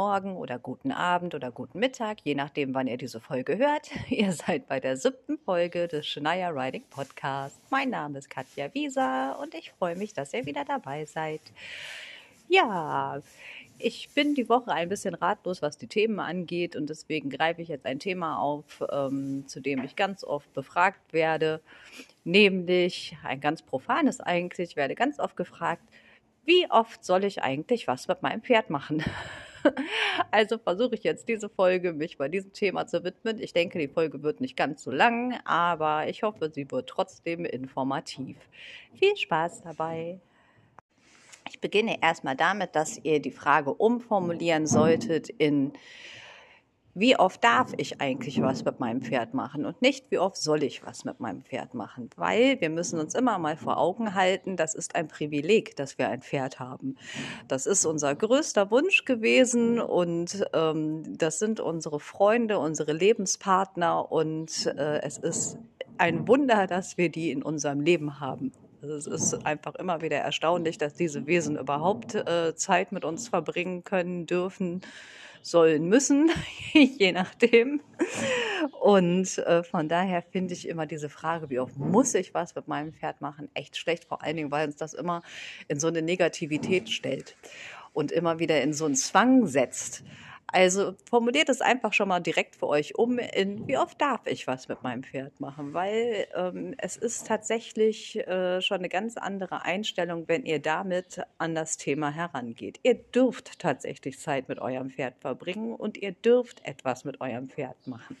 Morgen oder guten Abend oder guten Mittag, je nachdem, wann ihr diese Folge hört. Ihr seid bei der siebten Folge des Shania Riding Podcast. Mein Name ist Katja Wieser und ich freue mich, dass ihr wieder dabei seid. Ja, ich bin die Woche ein bisschen ratlos, was die Themen angeht und deswegen greife ich jetzt ein Thema auf, ähm, zu dem ich ganz oft befragt werde, nämlich ein ganz profanes eigentlich. Ich werde ganz oft gefragt, wie oft soll ich eigentlich was mit meinem Pferd machen? Also versuche ich jetzt diese Folge, mich bei diesem Thema zu widmen. Ich denke, die Folge wird nicht ganz so lang, aber ich hoffe, sie wird trotzdem informativ. Viel Spaß dabei. Ich beginne erstmal damit, dass ihr die Frage umformulieren solltet in wie oft darf ich eigentlich was mit meinem Pferd machen und nicht, wie oft soll ich was mit meinem Pferd machen. Weil wir müssen uns immer mal vor Augen halten, das ist ein Privileg, dass wir ein Pferd haben. Das ist unser größter Wunsch gewesen und ähm, das sind unsere Freunde, unsere Lebenspartner und äh, es ist ein Wunder, dass wir die in unserem Leben haben. Also es ist einfach immer wieder erstaunlich, dass diese Wesen überhaupt äh, Zeit mit uns verbringen können, dürfen sollen müssen, je nachdem. Und äh, von daher finde ich immer diese Frage, wie oft muss ich was mit meinem Pferd machen, echt schlecht, vor allen Dingen, weil uns das immer in so eine Negativität stellt und immer wieder in so einen Zwang setzt. Also formuliert es einfach schon mal direkt für euch um, in wie oft darf ich was mit meinem Pferd machen, weil ähm, es ist tatsächlich äh, schon eine ganz andere Einstellung, wenn ihr damit an das Thema herangeht. Ihr dürft tatsächlich Zeit mit eurem Pferd verbringen und ihr dürft etwas mit eurem Pferd machen.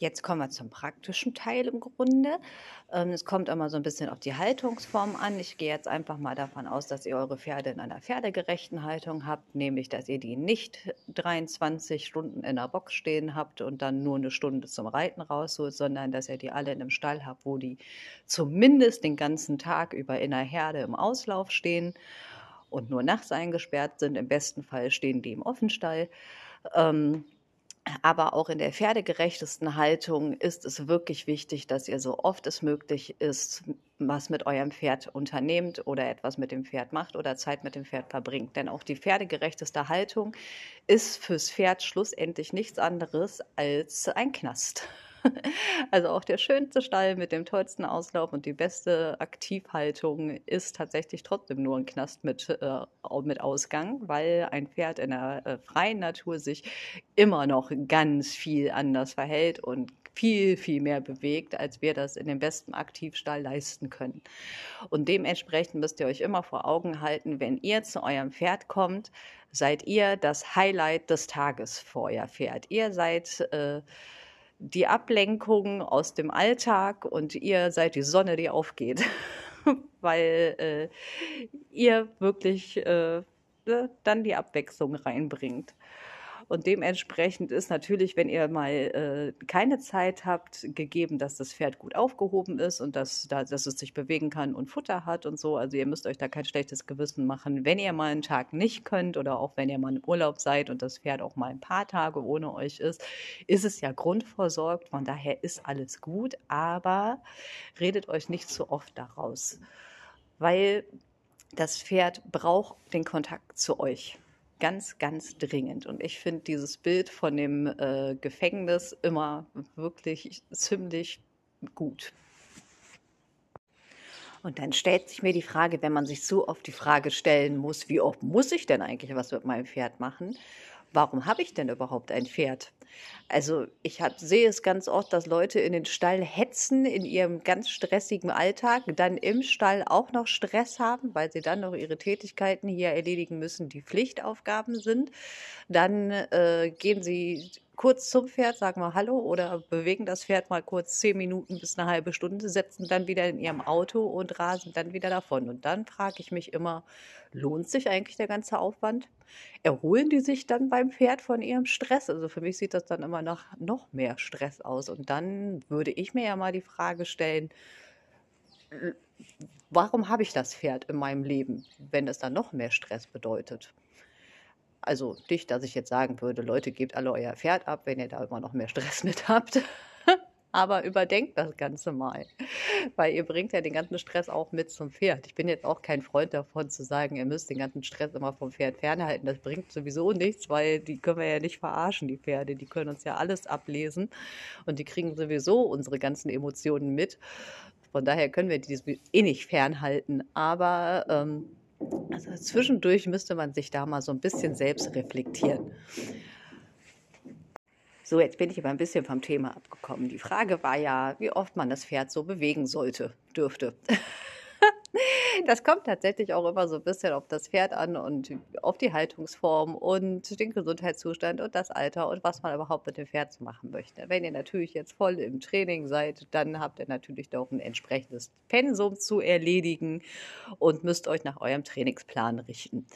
Jetzt kommen wir zum praktischen Teil im Grunde. Ähm, es kommt immer so ein bisschen auf die Haltungsform an. Ich gehe jetzt einfach mal davon aus, dass ihr eure Pferde in einer pferdegerechten Haltung habt, nämlich dass ihr die nicht 23 Stunden in der Box stehen habt und dann nur eine Stunde zum Reiten rausholt, sondern dass ihr die alle in einem Stall habt, wo die zumindest den ganzen Tag über in der Herde im Auslauf stehen und nur nachts eingesperrt sind. Im besten Fall stehen die im Offenstall. Aber auch in der pferdegerechtesten Haltung ist es wirklich wichtig, dass ihr so oft es möglich ist, was mit eurem Pferd unternehmt oder etwas mit dem Pferd macht oder Zeit mit dem Pferd verbringt. Denn auch die pferdegerechteste Haltung ist fürs Pferd schlussendlich nichts anderes als ein Knast. Also auch der schönste Stall mit dem tollsten Auslauf und die beste Aktivhaltung ist tatsächlich trotzdem nur ein Knast mit, äh, mit Ausgang, weil ein Pferd in der äh, freien Natur sich immer noch ganz viel anders verhält und viel, viel mehr bewegt, als wir das in dem besten Aktivstall leisten können. Und dementsprechend müsst ihr euch immer vor Augen halten, wenn ihr zu eurem Pferd kommt, seid ihr das Highlight des Tages vor euer Pferd. Ihr seid äh, die Ablenkung aus dem Alltag und ihr seid die Sonne, die aufgeht, weil äh, ihr wirklich äh, ne, dann die Abwechslung reinbringt. Und dementsprechend ist natürlich, wenn ihr mal äh, keine Zeit habt, gegeben, dass das Pferd gut aufgehoben ist und dass, dass es sich bewegen kann und Futter hat und so. Also ihr müsst euch da kein schlechtes Gewissen machen, wenn ihr mal einen Tag nicht könnt oder auch wenn ihr mal im Urlaub seid und das Pferd auch mal ein paar Tage ohne euch ist, ist es ja grundversorgt. Von daher ist alles gut, aber redet euch nicht zu oft daraus, weil das Pferd braucht den Kontakt zu euch ganz, ganz dringend. Und ich finde dieses Bild von dem äh, Gefängnis immer wirklich ziemlich gut. Und dann stellt sich mir die Frage, wenn man sich so oft die Frage stellen muss, wie oft muss ich denn eigentlich was mit meinem Pferd machen? Warum habe ich denn überhaupt ein Pferd? Also ich hab, sehe es ganz oft, dass Leute in den Stall hetzen in ihrem ganz stressigen Alltag, dann im Stall auch noch Stress haben, weil sie dann noch ihre Tätigkeiten hier erledigen müssen, die Pflichtaufgaben sind. Dann äh, gehen sie kurz zum Pferd, sagen mal Hallo oder bewegen das Pferd mal kurz zehn Minuten bis eine halbe Stunde, setzen dann wieder in ihrem Auto und rasen dann wieder davon. Und dann frage ich mich immer, lohnt sich eigentlich der ganze Aufwand? Erholen die sich dann beim Pferd von ihrem Stress? Also für mich sieht das dann immer nach noch mehr Stress aus. Und dann würde ich mir ja mal die Frage stellen, warum habe ich das Pferd in meinem Leben, wenn es dann noch mehr Stress bedeutet? Also nicht, dass ich jetzt sagen würde, Leute, gebt alle euer Pferd ab, wenn ihr da immer noch mehr Stress mit habt. Aber überdenkt das Ganze mal, weil ihr bringt ja den ganzen Stress auch mit zum Pferd. Ich bin jetzt auch kein Freund davon zu sagen, ihr müsst den ganzen Stress immer vom Pferd fernhalten. Das bringt sowieso nichts, weil die können wir ja nicht verarschen, die Pferde. Die können uns ja alles ablesen und die kriegen sowieso unsere ganzen Emotionen mit. Von daher können wir die eh nicht fernhalten. Aber ähm, also zwischendurch müsste man sich da mal so ein bisschen selbst reflektieren. So, jetzt bin ich aber ein bisschen vom Thema abgekommen. Die Frage war ja, wie oft man das Pferd so bewegen sollte, dürfte. Das kommt tatsächlich auch immer so ein bisschen auf das Pferd an und auf die Haltungsform und den Gesundheitszustand und das Alter und was man überhaupt mit dem Pferd machen möchte. Wenn ihr natürlich jetzt voll im Training seid, dann habt ihr natürlich doch ein entsprechendes Pensum zu erledigen und müsst euch nach eurem Trainingsplan richten.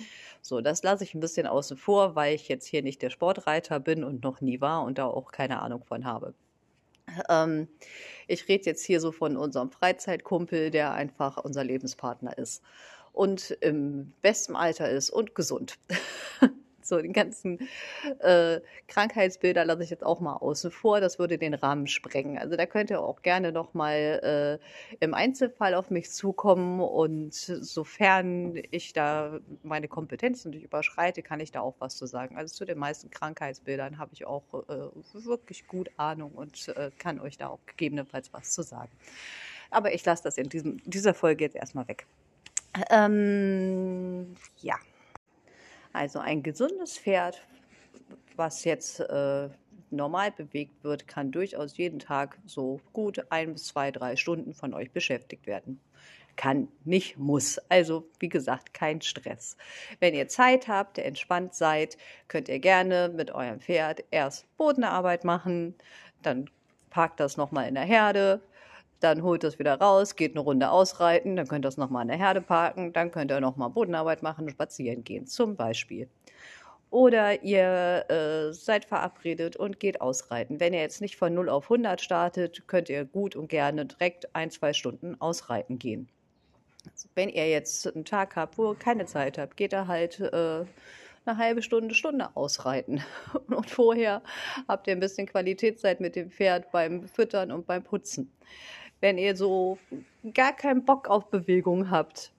So, das lasse ich ein bisschen außen vor, weil ich jetzt hier nicht der Sportreiter bin und noch nie war und da auch keine Ahnung von habe. Ähm, ich rede jetzt hier so von unserem Freizeitkumpel, der einfach unser Lebenspartner ist und im besten Alter ist und gesund. So, die ganzen äh, Krankheitsbilder lasse ich jetzt auch mal außen vor. Das würde den Rahmen sprengen. Also da könnt ihr auch gerne noch mal äh, im Einzelfall auf mich zukommen. Und sofern ich da meine Kompetenzen nicht überschreite, kann ich da auch was zu sagen. Also zu den meisten Krankheitsbildern habe ich auch äh, wirklich gut Ahnung und äh, kann euch da auch gegebenenfalls was zu sagen. Aber ich lasse das in diesem, dieser Folge jetzt erstmal weg. Ähm, ja. Also ein gesundes Pferd, was jetzt äh, normal bewegt wird, kann durchaus jeden Tag so gut ein bis zwei, drei Stunden von euch beschäftigt werden. Kann, nicht muss. Also wie gesagt, kein Stress. Wenn ihr Zeit habt, entspannt seid, könnt ihr gerne mit eurem Pferd erst Bodenarbeit machen, dann parkt das nochmal in der Herde, dann holt das wieder raus, geht eine Runde ausreiten, dann könnt ihr das nochmal in der Herde parken, dann könnt ihr nochmal Bodenarbeit machen spazieren gehen, zum Beispiel. Oder ihr äh, seid verabredet und geht ausreiten. Wenn ihr jetzt nicht von 0 auf 100 startet, könnt ihr gut und gerne direkt ein, zwei Stunden ausreiten gehen. Also wenn ihr jetzt einen Tag habt, wo ihr keine Zeit habt, geht ihr halt äh, eine halbe Stunde, Stunde ausreiten. Und vorher habt ihr ein bisschen Qualitätszeit mit dem Pferd beim Füttern und beim Putzen. Wenn ihr so gar keinen Bock auf Bewegung habt,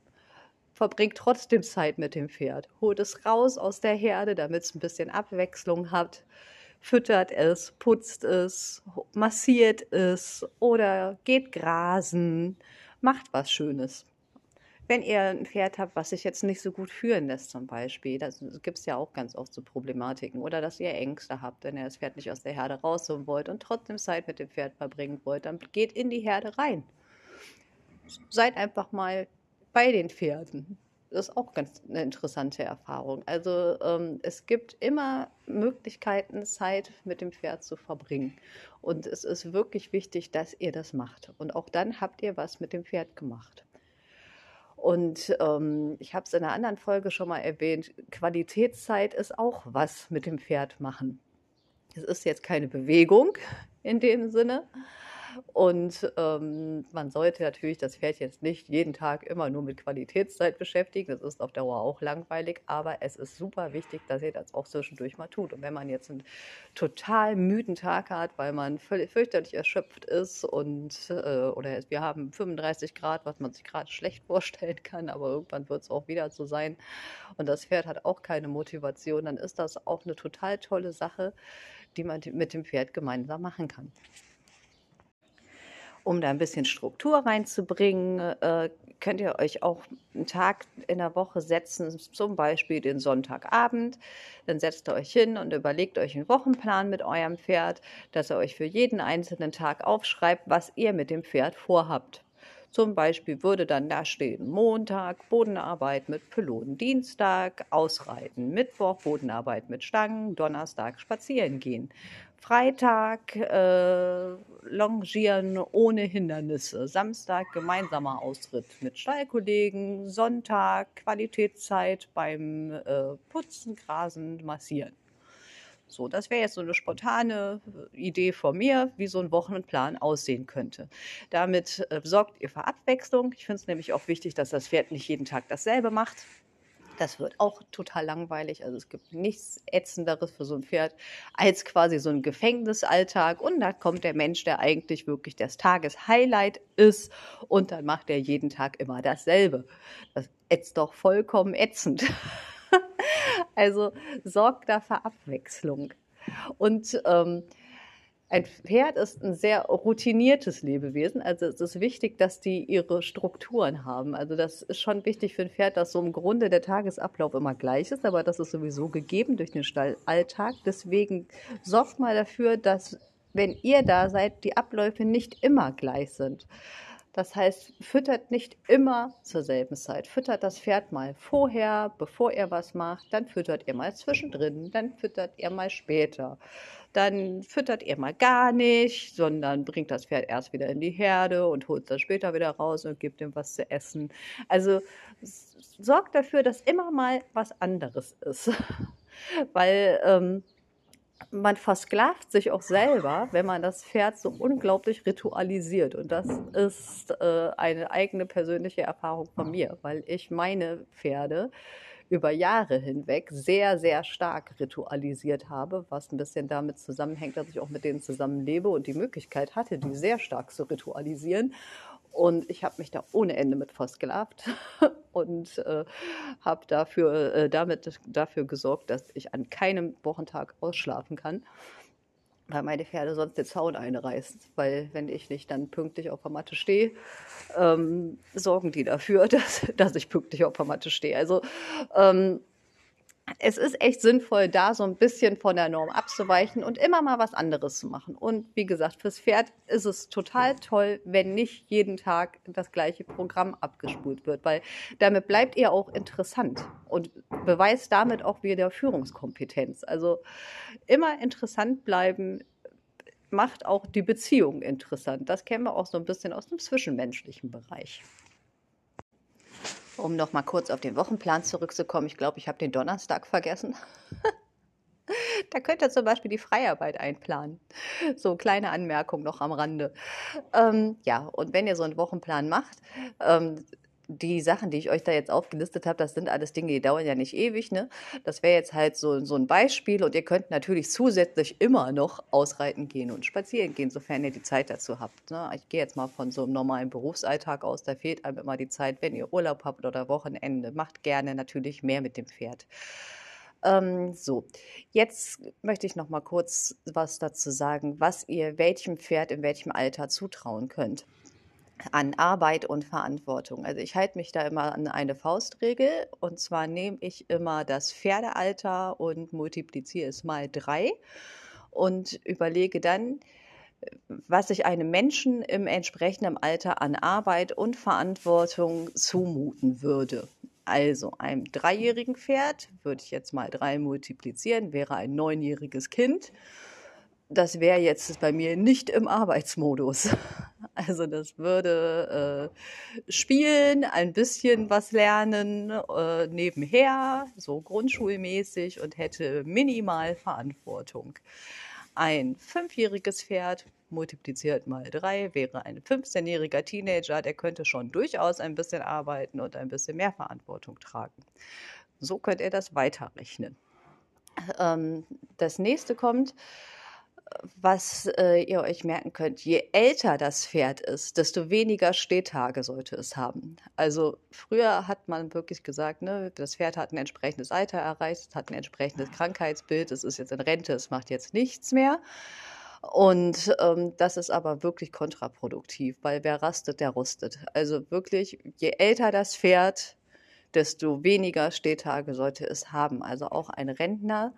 verbringt trotzdem Zeit mit dem Pferd. Holt es raus aus der Herde, damit es ein bisschen Abwechslung hat. Füttert es, putzt es, massiert es oder geht grasen. Macht was Schönes. Wenn ihr ein Pferd habt, was sich jetzt nicht so gut führen lässt, zum Beispiel, das gibt es ja auch ganz oft so Problematiken. Oder dass ihr Ängste habt, wenn ihr das Pferd nicht aus der Herde rausholen wollt und trotzdem Zeit mit dem Pferd verbringen wollt, dann geht in die Herde rein. Seid einfach mal bei den Pferden. Das ist auch ganz eine interessante Erfahrung. Also ähm, es gibt immer Möglichkeiten, Zeit mit dem Pferd zu verbringen. Und es ist wirklich wichtig, dass ihr das macht. Und auch dann habt ihr was mit dem Pferd gemacht. Und ähm, ich habe es in einer anderen Folge schon mal erwähnt, Qualitätszeit ist auch was mit dem Pferd machen. Es ist jetzt keine Bewegung in dem Sinne, und ähm, man sollte natürlich das Pferd jetzt nicht jeden Tag immer nur mit Qualitätszeit beschäftigen. Das ist auf Dauer auch langweilig, aber es ist super wichtig, dass ihr das auch zwischendurch mal tut. Und wenn man jetzt einen total müden Tag hat, weil man fürchterlich erschöpft ist und äh, oder wir haben 35 Grad, was man sich gerade schlecht vorstellen kann, aber irgendwann wird es auch wieder so sein und das Pferd hat auch keine Motivation, dann ist das auch eine total tolle Sache, die man mit dem Pferd gemeinsam machen kann um da ein bisschen Struktur reinzubringen, äh, könnt ihr euch auch einen Tag in der Woche setzen, zum Beispiel den Sonntagabend. Dann setzt ihr euch hin und überlegt euch einen Wochenplan mit eurem Pferd, dass ihr euch für jeden einzelnen Tag aufschreibt, was ihr mit dem Pferd vorhabt. Zum Beispiel würde dann da stehen Montag Bodenarbeit mit Pylonen, Dienstag Ausreiten, Mittwoch Bodenarbeit mit Stangen, Donnerstag spazieren gehen, Freitag äh, Longieren ohne Hindernisse, Samstag gemeinsamer Austritt mit Stallkollegen, Sonntag Qualitätszeit beim äh, Putzen, Grasen, Massieren. So, das wäre jetzt so eine spontane äh, Idee von mir, wie so ein Wochenplan aussehen könnte. Damit äh, sorgt ihr für Abwechslung. Ich finde es nämlich auch wichtig, dass das Pferd nicht jeden Tag dasselbe macht. Das wird auch total langweilig. Also es gibt nichts Ätzenderes für so ein Pferd als quasi so ein Gefängnisalltag. Und da kommt der Mensch, der eigentlich wirklich das Tageshighlight ist. Und dann macht er jeden Tag immer dasselbe. Das ätzt doch vollkommen ätzend. also sorgt da für Abwechslung. Und ähm, ein Pferd ist ein sehr routiniertes Lebewesen. Also es ist wichtig, dass die ihre Strukturen haben. Also das ist schon wichtig für ein Pferd, dass so im Grunde der Tagesablauf immer gleich ist, aber das ist sowieso gegeben durch den Stallalltag. Deswegen sorgt mal dafür, dass wenn ihr da seid, die Abläufe nicht immer gleich sind. Das heißt, füttert nicht immer zur selben Zeit. Füttert das Pferd mal vorher, bevor ihr was macht, dann füttert ihr mal zwischendrin, dann füttert ihr mal später. Dann füttert ihr mal gar nicht, sondern bringt das Pferd erst wieder in die Herde und holt das später wieder raus und gibt ihm was zu essen. Also sorgt dafür, dass immer mal was anderes ist. Weil ähm, man versklavt sich auch selber, wenn man das Pferd so unglaublich ritualisiert. Und das ist äh, eine eigene persönliche Erfahrung von mir, weil ich meine Pferde über Jahre hinweg sehr, sehr stark ritualisiert habe, was ein bisschen damit zusammenhängt, dass ich auch mit denen zusammenlebe und die Möglichkeit hatte, die sehr stark zu ritualisieren. Und ich habe mich da ohne Ende mit versklavt und äh, habe dafür, äh, damit dafür gesorgt, dass ich an keinem Wochentag ausschlafen kann, weil meine Pferde sonst den Zaun einreißen. Weil wenn ich nicht dann pünktlich auf der Matte stehe, ähm, sorgen die dafür, dass, dass ich pünktlich auf der Matte stehe. Also ähm, es ist echt sinnvoll, da so ein bisschen von der Norm abzuweichen und immer mal was anderes zu machen. Und wie gesagt, fürs Pferd ist es total toll, wenn nicht jeden Tag das gleiche Programm abgespult wird, weil damit bleibt ihr auch interessant und beweist damit auch wieder Führungskompetenz. Also immer interessant bleiben macht auch die Beziehung interessant. Das kennen wir auch so ein bisschen aus dem zwischenmenschlichen Bereich. Um noch mal kurz auf den Wochenplan zurückzukommen, ich glaube, ich habe den Donnerstag vergessen. da könnt ihr zum Beispiel die Freiarbeit einplanen. So kleine Anmerkung noch am Rande. Ähm, ja, und wenn ihr so einen Wochenplan macht, ähm, die Sachen, die ich euch da jetzt aufgelistet habe, das sind alles Dinge, die dauern ja nicht ewig. Ne? Das wäre jetzt halt so, so ein Beispiel und ihr könnt natürlich zusätzlich immer noch ausreiten gehen und spazieren gehen, sofern ihr die Zeit dazu habt. Ne? Ich gehe jetzt mal von so einem normalen Berufsalltag aus, da fehlt einem immer die Zeit, wenn ihr Urlaub habt oder Wochenende. Macht gerne natürlich mehr mit dem Pferd. Ähm, so, jetzt möchte ich noch mal kurz was dazu sagen, was ihr welchem Pferd in welchem Alter zutrauen könnt an Arbeit und Verantwortung. Also ich halte mich da immer an eine Faustregel und zwar nehme ich immer das Pferdealter und multipliziere es mal drei und überlege dann, was ich einem Menschen im entsprechenden Alter an Arbeit und Verantwortung zumuten würde. Also einem dreijährigen Pferd würde ich jetzt mal drei multiplizieren, wäre ein neunjähriges Kind das wäre jetzt bei mir nicht im Arbeitsmodus. Also das würde äh, spielen, ein bisschen was lernen äh, nebenher, so grundschulmäßig und hätte minimal Verantwortung. Ein fünfjähriges Pferd multipliziert mal drei wäre ein 15-jähriger Teenager, der könnte schon durchaus ein bisschen arbeiten und ein bisschen mehr Verantwortung tragen. So könnt ihr das weiterrechnen. Ähm, das nächste kommt, was äh, ihr euch merken könnt, je älter das Pferd ist, desto weniger Stehtage sollte es haben. Also früher hat man wirklich gesagt, ne, das Pferd hat ein entsprechendes Alter erreicht, es hat ein entsprechendes Krankheitsbild, es ist jetzt in Rente, es macht jetzt nichts mehr. Und ähm, das ist aber wirklich kontraproduktiv, weil wer rastet, der rustet. Also wirklich, je älter das Pferd, desto weniger Stehtage sollte es haben. Also auch ein Rentner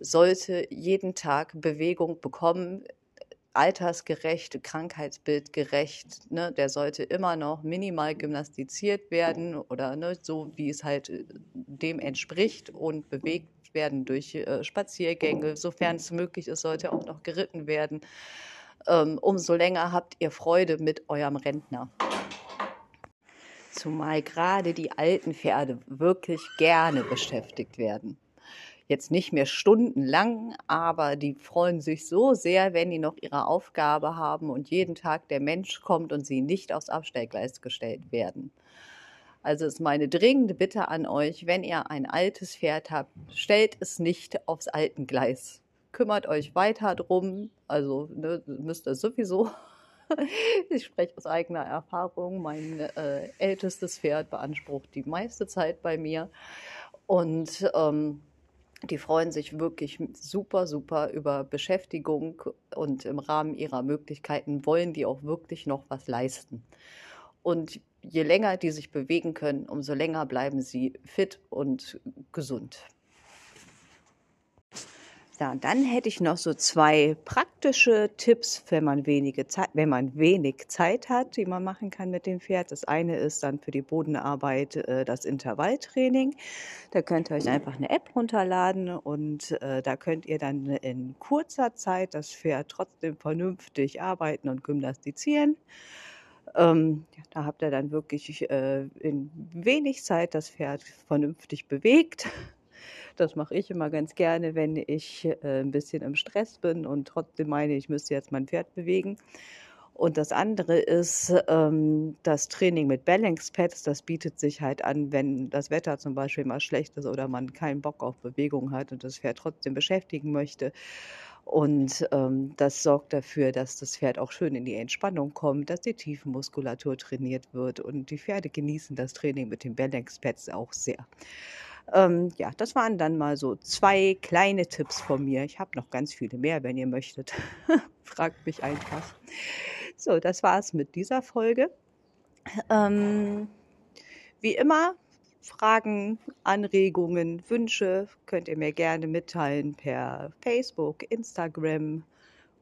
sollte jeden Tag Bewegung bekommen, altersgerecht, krankheitsbildgerecht. Ne? Der sollte immer noch minimal gymnastiziert werden oder ne, so, wie es halt äh, dem entspricht und bewegt werden durch äh, Spaziergänge. Sofern es möglich ist, sollte auch noch geritten werden. Ähm, umso länger habt ihr Freude mit eurem Rentner. Zumal gerade die alten Pferde wirklich gerne beschäftigt werden jetzt nicht mehr stundenlang, aber die freuen sich so sehr, wenn die noch ihre Aufgabe haben und jeden Tag der Mensch kommt und sie nicht aufs Abstellgleis gestellt werden. Also ist meine dringende Bitte an euch, wenn ihr ein altes Pferd habt, stellt es nicht aufs alten Gleis. Kümmert euch weiter drum. Also ne, müsst ihr sowieso. ich spreche aus eigener Erfahrung. Mein äh, ältestes Pferd beansprucht die meiste Zeit bei mir. Und ähm, die freuen sich wirklich super, super über Beschäftigung und im Rahmen ihrer Möglichkeiten wollen die auch wirklich noch was leisten. Und je länger die sich bewegen können, umso länger bleiben sie fit und gesund. Ja, dann hätte ich noch so zwei praktische Tipps, wenn man, wenige Zeit, wenn man wenig Zeit hat, die man machen kann mit dem Pferd. Das eine ist dann für die Bodenarbeit äh, das Intervalltraining. Da könnt ihr euch einfach eine App runterladen und äh, da könnt ihr dann in kurzer Zeit das Pferd trotzdem vernünftig arbeiten und gymnastizieren. Ähm, da habt ihr dann wirklich äh, in wenig Zeit das Pferd vernünftig bewegt. Das mache ich immer ganz gerne, wenn ich äh, ein bisschen im Stress bin und trotzdem meine, ich müsste jetzt mein Pferd bewegen. Und das andere ist ähm, das Training mit Balance Pads. Das bietet sich halt an, wenn das Wetter zum Beispiel mal schlecht ist oder man keinen Bock auf Bewegung hat und das Pferd trotzdem beschäftigen möchte. Und ähm, das sorgt dafür, dass das Pferd auch schön in die Entspannung kommt, dass die Tiefenmuskulatur trainiert wird. Und die Pferde genießen das Training mit den Balance Pads auch sehr. Ähm, ja, das waren dann mal so zwei kleine Tipps von mir. Ich habe noch ganz viele mehr, wenn ihr möchtet. Fragt mich einfach. So, das war's mit dieser Folge. Ähm, wie immer, Fragen, Anregungen, Wünsche könnt ihr mir gerne mitteilen per Facebook, Instagram,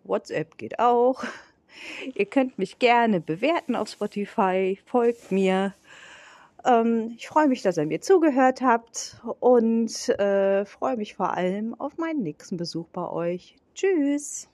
WhatsApp geht auch. Ihr könnt mich gerne bewerten auf Spotify, folgt mir. Ähm, ich freue mich, dass ihr mir zugehört habt und äh, freue mich vor allem auf meinen nächsten Besuch bei euch. Tschüss!